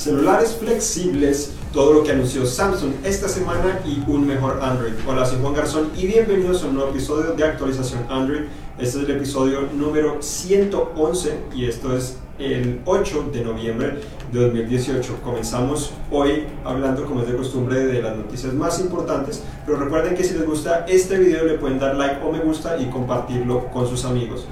celulares flexibles, todo lo que anunció Samsung esta semana y un mejor Android. Hola, soy Juan Garzón y bienvenidos a un nuevo episodio de actualización Android. Este es el episodio número 111 y esto es el 8 de noviembre de 2018. Comenzamos hoy hablando, como es de costumbre, de las noticias más importantes, pero recuerden que si les gusta este video le pueden dar like o me gusta y compartirlo con sus amigos.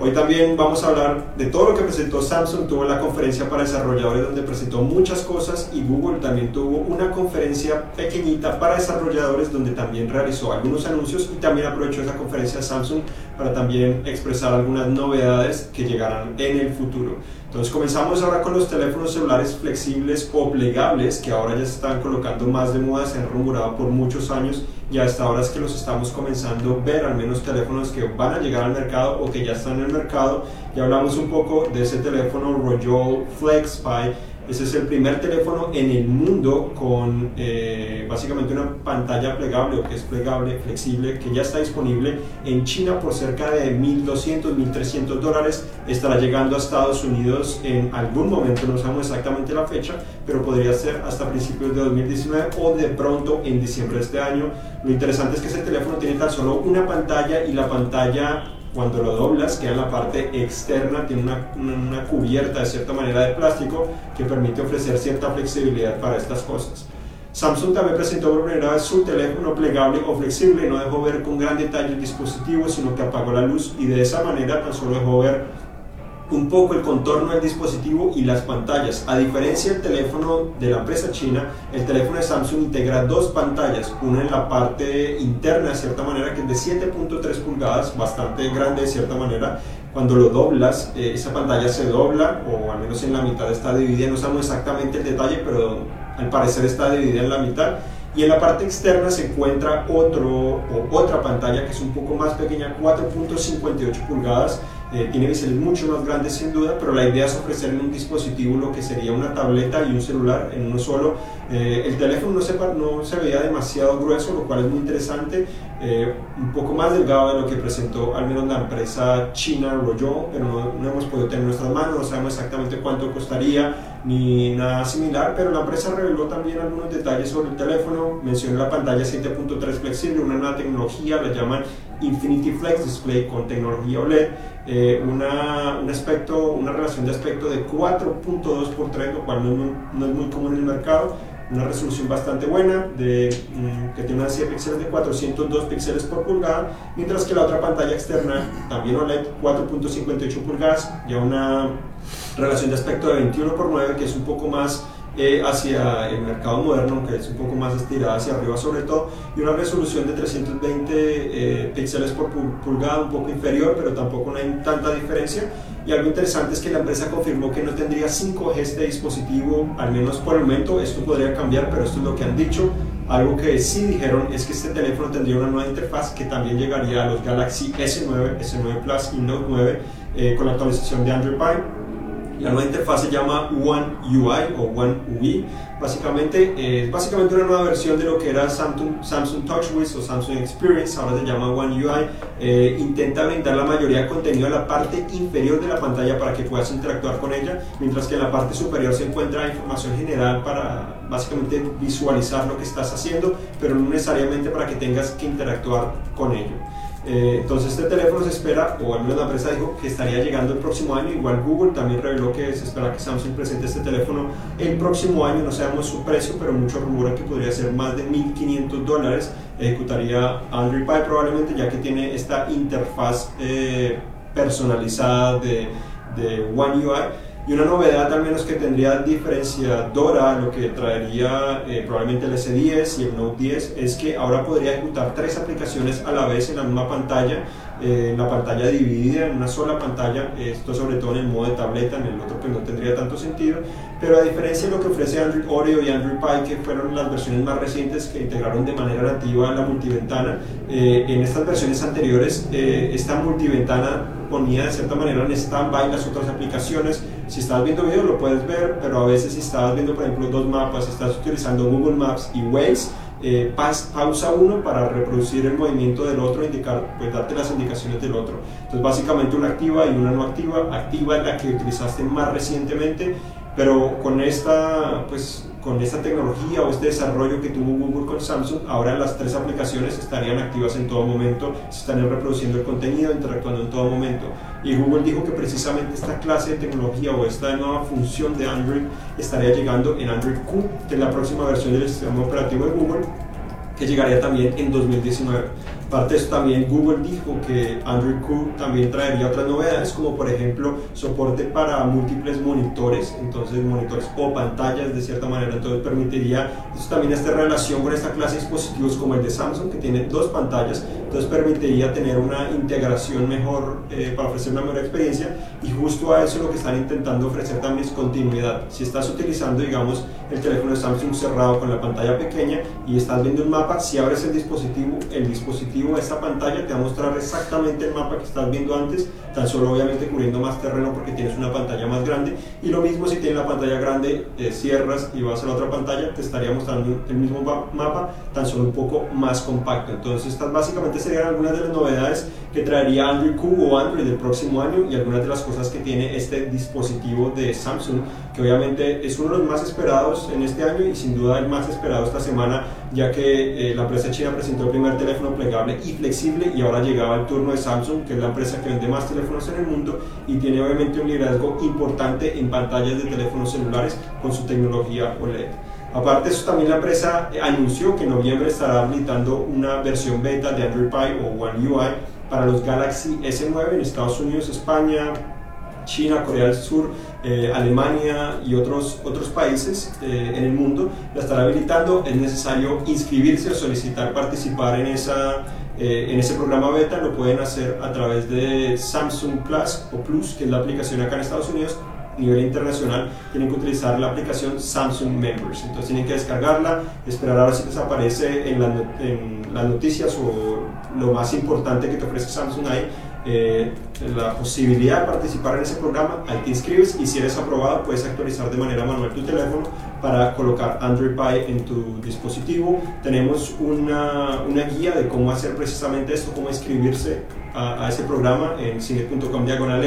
Hoy también vamos a hablar de todo lo que presentó Samsung, tuvo la conferencia para desarrolladores donde presentó muchas cosas y Google también tuvo una conferencia pequeñita para desarrolladores donde también realizó algunos anuncios y también aprovechó esa conferencia Samsung para también expresar algunas novedades que llegarán en el futuro. Entonces comenzamos ahora con los teléfonos celulares flexibles o plegables que ahora ya se están colocando más de moda, se han rumorado por muchos años y hasta ahora es que los estamos comenzando a ver, al menos teléfonos que van a llegar al mercado o que ya están en el mercado. Ya hablamos un poco de ese teléfono Royal FlexPy ese es el primer teléfono en el mundo con eh, básicamente una pantalla plegable o que es plegable, flexible, que ya está disponible en China por cerca de 1.200, 1.300 dólares. Estará llegando a Estados Unidos en algún momento, no sabemos exactamente la fecha, pero podría ser hasta principios de 2019 o de pronto en diciembre de este año. Lo interesante es que ese teléfono tiene tan solo una pantalla y la pantalla cuando lo doblas queda en la parte externa, tiene una, una, cubierta de cierta manera de plástico que permite ofrecer cierta flexibilidad para estas cosas. Samsung también presentó por primera vez su teléfono plegable o flexible, no dejó ver con gran detalle el dispositivo, sino que apagó la luz y de esa manera tan solo dejó ver un poco el contorno del dispositivo y las pantallas. A diferencia del teléfono de la empresa china, el teléfono de Samsung integra dos pantallas, una en la parte interna de cierta manera que es de 7.3 pulgadas, bastante grande de cierta manera. Cuando lo doblas, eh, esa pantalla se dobla o al menos en la mitad está dividida, no sabemos exactamente el detalle, pero al parecer está dividida en la mitad. Y en la parte externa se encuentra otro, o otra pantalla que es un poco más pequeña, 4.58 pulgadas, eh, tiene biseles mucho más grandes sin duda, pero la idea es ofrecer en un dispositivo lo que sería una tableta y un celular en uno solo. Eh, el teléfono no se, no se veía demasiado grueso, lo cual es muy interesante, eh, un poco más delgado de lo que presentó al menos la empresa china Royo, pero no, no hemos podido tener en nuestras manos, no sabemos exactamente cuánto costaría ni nada similar, pero la empresa reveló también algunos detalles sobre el teléfono, mencionó la pantalla 7.3 flexible, una nueva tecnología, la llaman Infinity Flex Display con tecnología OLED, eh, una, un aspecto, una relación de aspecto de 4.2 por 3, lo cual no, es muy común en el mercado, una resolución bastante buena de, mm, que tiene una de píxeles de 402 píxeles por pulgada, mientras que la otra pantalla externa, también OLED 4.58 pulgadas, ya una relación de aspecto de 21 por 9, que es un poco más eh, hacia el mercado moderno, que es un poco más estirada hacia arriba sobre todo, y una resolución de 320 eh, píxeles por pulgada, un poco inferior, pero tampoco no hay tanta diferencia. Y algo interesante es que la empresa confirmó que no tendría 5G este dispositivo, al menos por el momento, esto podría cambiar, pero esto es lo que han dicho. Algo que sí dijeron es que este teléfono tendría una nueva interfaz que también llegaría a los Galaxy S9, S9 Plus y Note 9 eh, con la actualización de Android Pie la nueva interfaz se llama One UI o One UI. Básicamente es básicamente una nueva versión de lo que era Samsung, Samsung TouchWiz o Samsung Experience, ahora se llama One UI. Eh, intenta brindar la mayoría de contenido a la parte inferior de la pantalla para que puedas interactuar con ella, mientras que en la parte superior se encuentra información general para básicamente visualizar lo que estás haciendo, pero no necesariamente para que tengas que interactuar con ello. Eh, entonces este teléfono se espera, o al menos la empresa dijo que estaría llegando el próximo año, igual Google también reveló que se espera que Samsung presente este teléfono el próximo año, no sabemos su precio, pero muchos rumoran que podría ser más de 1.500 dólares, ejecutaría Android Pie probablemente ya que tiene esta interfaz eh, personalizada de, de One UI y una novedad al menos que tendría diferenciadora, lo que traería eh, probablemente el S10 y el Note 10, es que ahora podría ejecutar tres aplicaciones a la vez en la misma pantalla, eh, la pantalla dividida en una sola pantalla, esto sobre todo en el modo de tableta, en el otro pues no tendría tanto sentido, pero a diferencia de lo que ofrece Android Oreo y Android Pie, que fueron las versiones más recientes que integraron de manera nativa la multiventana, eh, en estas versiones anteriores esta multiventana ponía de cierta manera en stand-by las otras aplicaciones. Si estás viendo video lo puedes ver, pero a veces si estás viendo, por ejemplo, dos mapas, si estás utilizando Google Maps y Waze, eh, pausa uno para reproducir el movimiento del otro, indicar, pues darte las indicaciones del otro. Entonces básicamente una activa y una no activa. Activa es la que utilizaste más recientemente Pero con esta, pues, con esta tecnología o este desarrollo que tuvo Google con Samsung, ahora las tres aplicaciones estarían activas en todo momento, se estarían reproduciendo el contenido, interactuando en todo momento. Y Google dijo que precisamente esta clase de tecnología o esta nueva función de Android estaría llegando en Android Q, que es la próxima versión del sistema operativo de Google, que llegaría también en 2019. Aparte de eso, también Google dijo que Android Q también traería otras novedades, como por ejemplo soporte para múltiples monitores, entonces monitores o pantallas de cierta manera, entonces permitiría, eso también esta relación con esta clase de dispositivos como el de Samsung, que tiene dos pantallas, entonces permitiría tener una integración mejor eh, para ofrecer una mejor experiencia. Y justo a eso lo que están intentando ofrecer también es continuidad. Si estás utilizando, digamos, el teléfono de Samsung cerrado con la pantalla pequeña y estás viendo un mapa, si abres el dispositivo, el dispositivo esta pantalla te va a mostrar exactamente el mapa que estás viendo antes, tan solo obviamente cubriendo más terreno porque tienes una pantalla más grande. Y lo mismo si tienes la pantalla grande, eh, cierras y vas a la otra pantalla, te estaría mostrando el mismo mapa, tan solo un poco más compacto. Entonces, estas básicamente serían algunas de las novedades que traería Android Q o Android del próximo año y algunas de las cosas que tiene este dispositivo de Samsung, que obviamente es uno de los más esperados en este año y sin duda el más esperado esta semana, ya que eh, la empresa china presentó el primer teléfono plegable y flexible y ahora llegaba el turno de Samsung, que es la empresa que vende más teléfonos en el mundo y tiene obviamente un liderazgo importante en pantallas de teléfonos celulares con su tecnología OLED. Aparte eso, también la empresa anunció que en noviembre estará habilitando una versión beta de Android Pie o One UI para los Galaxy S9 en Estados Unidos, España, China, Corea del Sur, eh, Alemania y otros, otros países eh, en el mundo, la estará habilitando. Es necesario inscribirse o solicitar participar en, esa, eh, en ese programa beta. Lo pueden hacer a través de Samsung Plus o Plus, que es la aplicación acá en Estados Unidos. A nivel internacional tienen que utilizar la aplicación Samsung Members. Entonces tienen que descargarla, esperar a ver si les aparece en, en las noticias o lo más importante que te ofrece Samsung ahí eh, la posibilidad de participar en ese programa, ahí te inscribes y si eres aprobado puedes actualizar de manera manual tu teléfono para colocar Android Pie en tu dispositivo. Tenemos una, una guía de cómo hacer precisamente esto, cómo inscribirse a, ese programa en cine.com diagonal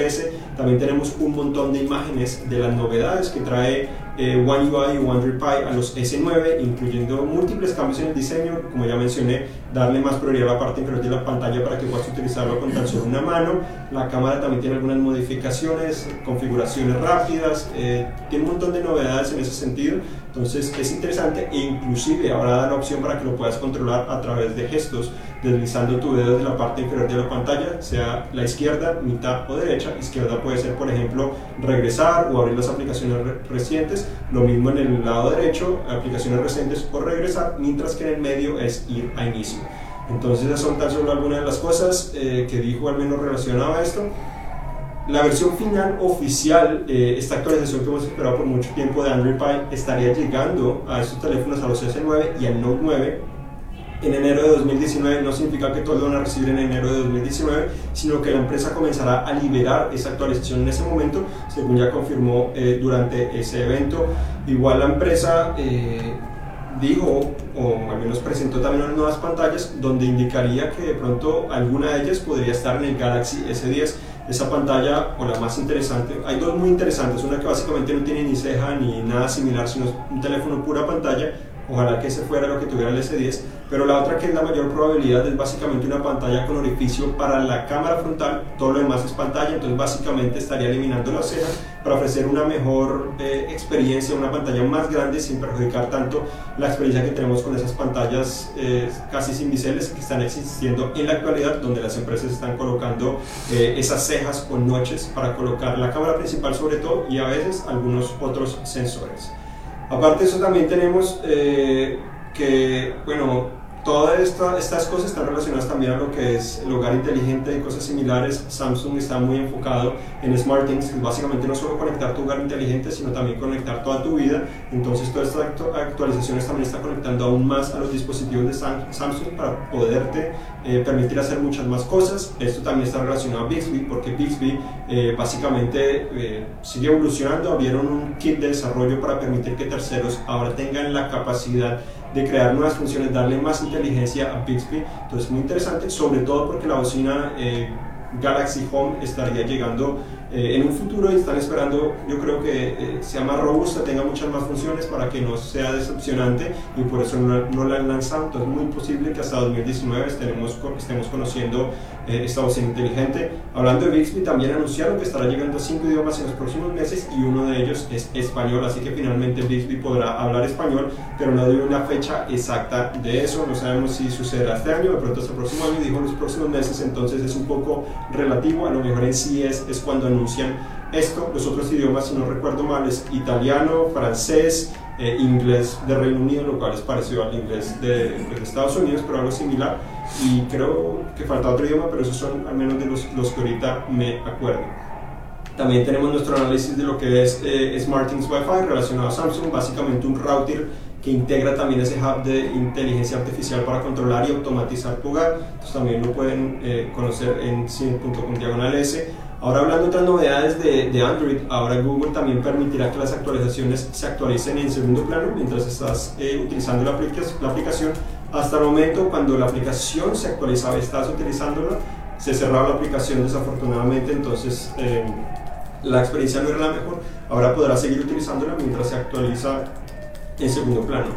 También tenemos un montón de imágenes de las novedades que trae eh, One UI o Android Pie a los S9, incluyendo múltiples cambios en el diseño, como ya mencioné, darle más prioridad a la parte inferior de la pantalla para que puedas utilizarlo con tan solo una mano. La cámara también tiene algunas modificaciones, configuraciones rápidas, eh, tiene un montón de novedades en ese sentido. Entonces es interesante e inclusive ahora da la opción para que lo puedas controlar a través de gestos, deslizando tu dedo desde la parte inferior de la pantalla, sea la izquierda, mitad o derecha. Izquierda puede ser, por ejemplo, regresar o abrir las aplicaciones recientes. Lo mismo en el lado derecho, aplicaciones recientes o regresar, mientras que en el medio es ir a inicio. Entonces esas son tan solo algunas de las cosas eh, que dijo al menos relacionado a esto. La versión final oficial, eh, esta actualización que hemos esperado por mucho tiempo de Android Pie, estaría llegando a estos teléfonos, a los S9 y al Note 9 en enero de 2019. No significa que todos lo van a recibir en enero de 2019, sino que la empresa comenzará a liberar esa actualización en ese momento, según ya confirmó eh, durante ese evento. Igual la empresa... Eh, dijo, o al menos presentó también unas nuevas pantallas donde indicaría que de pronto alguna de ellas podría estar en el Galaxy S10 esa pantalla o la más interesante, hay dos muy interesantes, una que básicamente no tiene ni ceja ni nada similar, sino un teléfono pura pantalla, ojalá que ese fuera lo que tuviera el S10, pero la otra que es la mayor probabilidad es básicamente una pantalla con orificio para la cámara frontal, todo lo demás es pantalla, entonces básicamente estaría eliminando la ceja para ofrecer una mejor eh, experiencia, una pantalla más grande sin perjudicar tanto la experiencia que tenemos con esas pantallas eh, casi sin biseles que están existiendo en la actualidad, donde las empresas están colocando eh, esas cejas con noches para colocar la cámara principal sobre todo y a veces algunos otros sensores. Aparte de eso también tenemos eh, que, bueno, Todas estas cosas están relacionadas también a lo que es el hogar inteligente y cosas similares. Samsung está muy enfocado en SmartThings, que básicamente no solo conectar tu hogar inteligente, sino también conectar toda tu vida. Entonces, todas estas actualizaciones también están conectando aún más a los dispositivos de Samsung para poderte eh, permitir hacer muchas más cosas. Esto también está relacionado a Bixby, porque Bixby eh, básicamente eh, sigue evolucionando. Abrieron un kit de desarrollo para permitir que terceros ahora tengan la capacidad de crear nuevas funciones, darle más inteligencia a Bixby. Entonces, muy interesante, sobre todo porque la bocina eh, Galaxy Home estaría llegando eh, en un futuro están esperando, yo creo que eh, sea más robusta, tenga muchas más funciones para que no sea decepcionante y por eso no, la han lanzado. Entonces es muy posible que hasta 2019 estemos, estemos conociendo eh, esta bocina inteligente. Hablando de Bixby, también anunciaron que estará llegando a cinco idiomas en los próximos meses y uno de ellos es español, así que finalmente Bixby podrá hablar español, pero no dio una fecha exacta de eso. No sabemos si sucederá este año, de pronto hasta el próximo año, dijo los próximos meses, entonces es un poco relativo, a lo mejor en sí es, es cuando anuncian esto. Los otros idiomas, si no recuerdo mal, es italiano, francés, eh, inglés de Reino Unido, lo cual es parecido al inglés de, Estados Unidos, pero algo similar. Y creo que falta otro idioma, pero esos son al menos de los, los que ahorita me acuerdo. También tenemos nuestro análisis de lo que es eh, SmartThings Wi-Fi relacionado a Samsung, básicamente un router que integra también ese hub de inteligencia artificial para controlar y automatizar tu hogar. Entonces también lo pueden eh, conocer en cine.com diagonal S. Ahora hablando de otras novedades de, de, Android, ahora Google también permitirá que las actualizaciones se actualicen en segundo plano mientras estás eh, utilizando la, la, aplicación. Hasta el momento, cuando la aplicación se actualizaba estás utilizándola, se cerraba la aplicación desafortunadamente, entonces eh, la experiencia no era la mejor. Ahora podrás seguir utilizándola mientras se actualiza en segundo plano.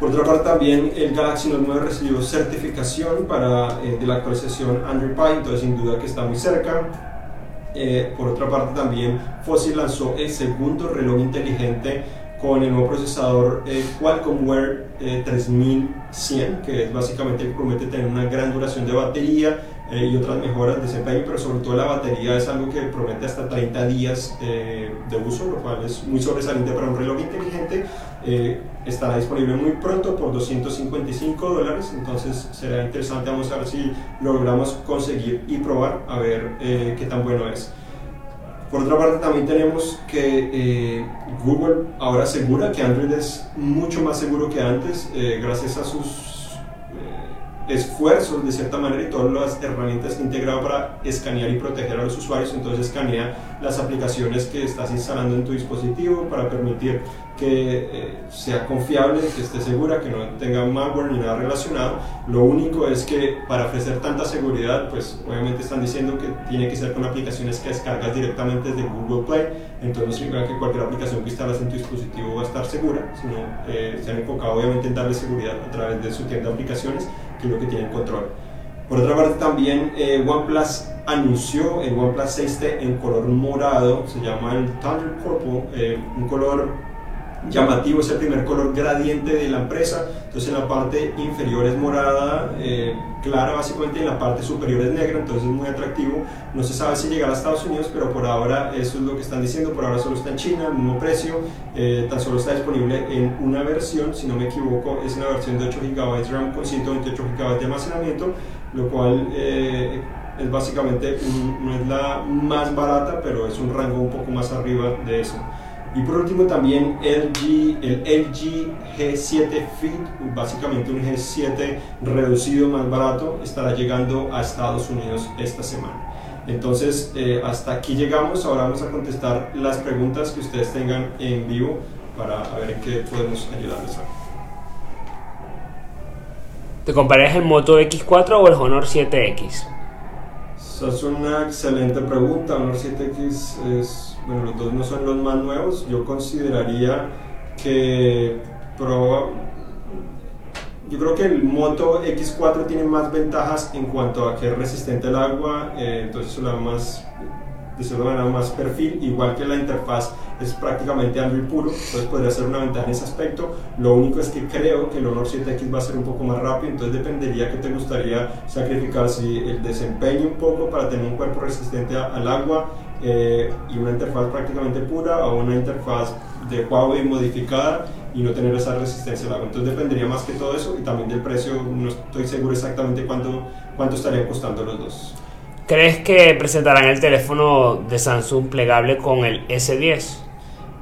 Por otra parte, también el Galaxy Note 9 recibió certificación para, eh, de la actualización Android Pie, entonces sin duda que está muy cerca. Eh, por otra parte, también Fossil lanzó el segundo reloj inteligente con el nuevo procesador eh, Qualcomm Wear 3100, que es básicamente promete tener una gran duración de batería eh, y otras mejoras de desempeño, pero sobre todo la batería es algo que promete hasta 30 días eh, de uso, lo cual es muy sobresaliente para un reloj inteligente. Eh, estará disponible muy pronto por 255 dólares, entonces será interesante, vamos a ver si logramos conseguir y probar a ver qué tan bueno es. Por otra parte, también tenemos que Google ahora asegura que Android es mucho más seguro que antes, gracias a sus esfuerzos de cierta manera y todas las herramientas integrado para escanear y proteger a los usuarios. Entonces escanea las aplicaciones que estás instalando en tu dispositivo para permitir que eh, sea confiable, que esté segura, que no tenga malware ni nada relacionado. Lo único es que para ofrecer tanta seguridad, pues obviamente están diciendo que tiene que ser con aplicaciones que descargas directamente desde Google Play. Entonces no significa que cualquier aplicación que instalas en tu dispositivo va a estar segura, sino eh, se han enfocado obviamente en darle seguridad a través de su tienda de aplicaciones lo que tienen control. Por otra parte también eh, OnePlus anunció el OnePlus 6T en color morado, se llama el Thunder Purple, eh, un color llamativo, es el primer color gradiente de la empresa, entonces en la parte inferior es morada, eh, clara básicamente, y en la parte superior es negra, entonces es muy atractivo, no se sabe si llegará a Estados Unidos, pero por ahora eso es lo que están diciendo, por ahora solo está en China, el mismo precio, eh, tan solo está disponible en una versión, si no me equivoco, es una versión de 8 GB RAM con 128 GB de almacenamiento, lo cual... Eh, es básicamente no es la más barata, pero es un rango un poco más arriba de eso. Y por último también LG, el LG G7 Fit, básicamente un G7 reducido más barato, estará llegando a Estados Unidos esta semana. Entonces, eh, hasta aquí llegamos. Ahora vamos a contestar las preguntas que ustedes tengan en vivo para ver en qué podemos ayudarles. ¿Te comprarías el Moto X4 o el Honor 7X? Esa es una excelente pregunta. Honor 7X es bueno, los dos no son los más nuevos, yo consideraría que yo creo que el Moto X4 tiene más ventajas en cuanto a que es resistente al agua, eh, entonces es más de cierta manera más perfil, igual que la interfaz es prácticamente Android puro, entonces podría ser una ventaja en ese aspecto. Lo único es que creo que el Honor 7X va a ser un poco más rápido, entonces dependería que te gustaría sacrificar si el desempeño un poco para tener un cuerpo resistente al agua eh, y una interfaz prácticamente pura o una interfaz de Huawei modificada y no tener esa resistencia al agua. Entonces dependería más que todo eso y también del precio, no estoy seguro exactamente cuánto, cuánto estarían costando los dos. ¿Crees que presentarán el teléfono de Samsung plegable con el S10?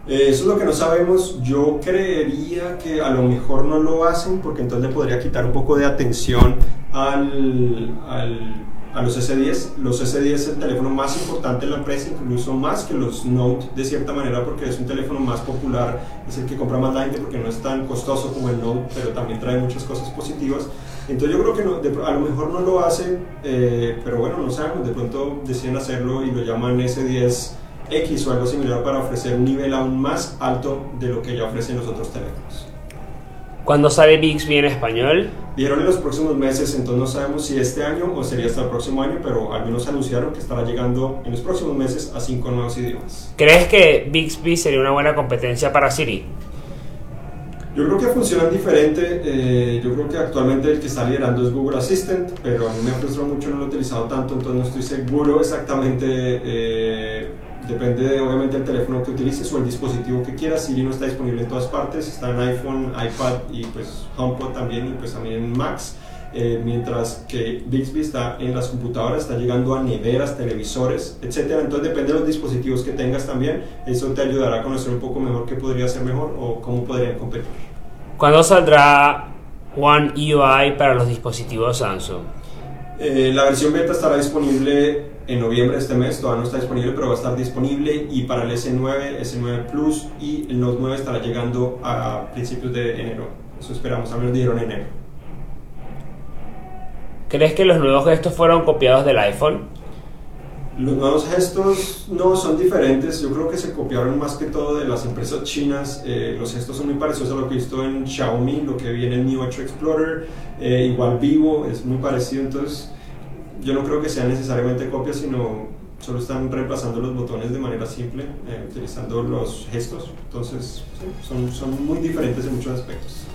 Eh, eso es lo que no sabemos. Yo creería que a lo mejor no lo hacen porque entonces le podría quitar un poco de atención al, al a los S10. Los S10 es el teléfono más importante de la empresa, incluso más que los Note de cierta manera porque es un teléfono más popular, es el que compra más la gente porque no es tan costoso como el Note, pero también trae muchas cosas positivas. Entonces yo creo que a lo mejor no lo hace, eh, pero bueno, no sabemos, de pronto deciden hacerlo y lo llaman S10 X o algo similar para ofrecer un nivel aún más alto de lo que ya ofrecen los otros teléfonos. ¿Cuándo sale Bixby en español? Vieron en los próximos meses, entonces no sabemos si este año o sería hasta el próximo año, pero al menos anunciaron que estará llegando en los próximos meses a cinco nuevos idiomas. ¿Crees que Bixby sería una buena competencia para Siri? Yo creo que funcionan diferente. Eh, yo creo que actualmente el que está liderando es Google Assistant, pero a mí me frustrado mucho, no lo he utilizado tanto, entonces no estoy seguro exactamente. Eh, Depende de, obviamente del teléfono que utilices o el dispositivo que quieras. Siri no está disponible en todas partes, está en iPhone, iPad y pues HomePod también y pues también en Macs. Eh, mientras que Bixby está en las computadoras, está llegando a neveras, televisores, etc. Entonces depende de los dispositivos que tengas también. Eso te ayudará a conocer un poco mejor qué podría ser mejor o cómo podrían competir. ¿Cuándo saldrá One UI para los dispositivos Samsung? Eh, la versión beta estará disponible en noviembre de este mes, todavía no está disponible, pero va a estar disponible y para el S9, S9 Plus y el Note 9 estará llegando a principios de enero. Eso esperamos, a menos dijeron enero. ¿Crees que los nuevos gestos fueron copiados del iPhone? Los nuevos gestos no son diferentes, yo creo que se copiaron más que todo de las empresas chinas. Eh, los gestos son muy parecidos a lo que he visto en Xiaomi, lo que viene en Mi 8 Explorer, eh, igual Vivo, es muy parecido. Entonces, yo no creo que sean necesariamente copias, sino solo están reemplazando los botones de manera simple, eh, utilizando los gestos. Entonces, son, son muy diferentes en muchos aspectos.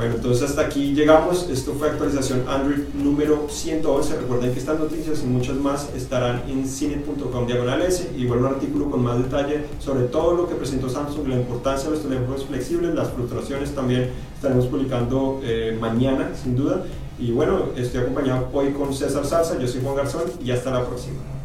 Bueno, entonces hasta aquí llegamos. Esto fue actualización Android número 111. Recuerden que estas noticias y muchas más estarán en cine.com diagonales. Igual un artículo con más detalle sobre todo lo que presentó Samsung, la importancia de los teléfonos flexibles, las fluctuaciones también estaremos publicando eh, mañana, sin duda. Y bueno, estoy acompañado hoy con César Salsa, yo soy Juan Garzón y hasta la próxima.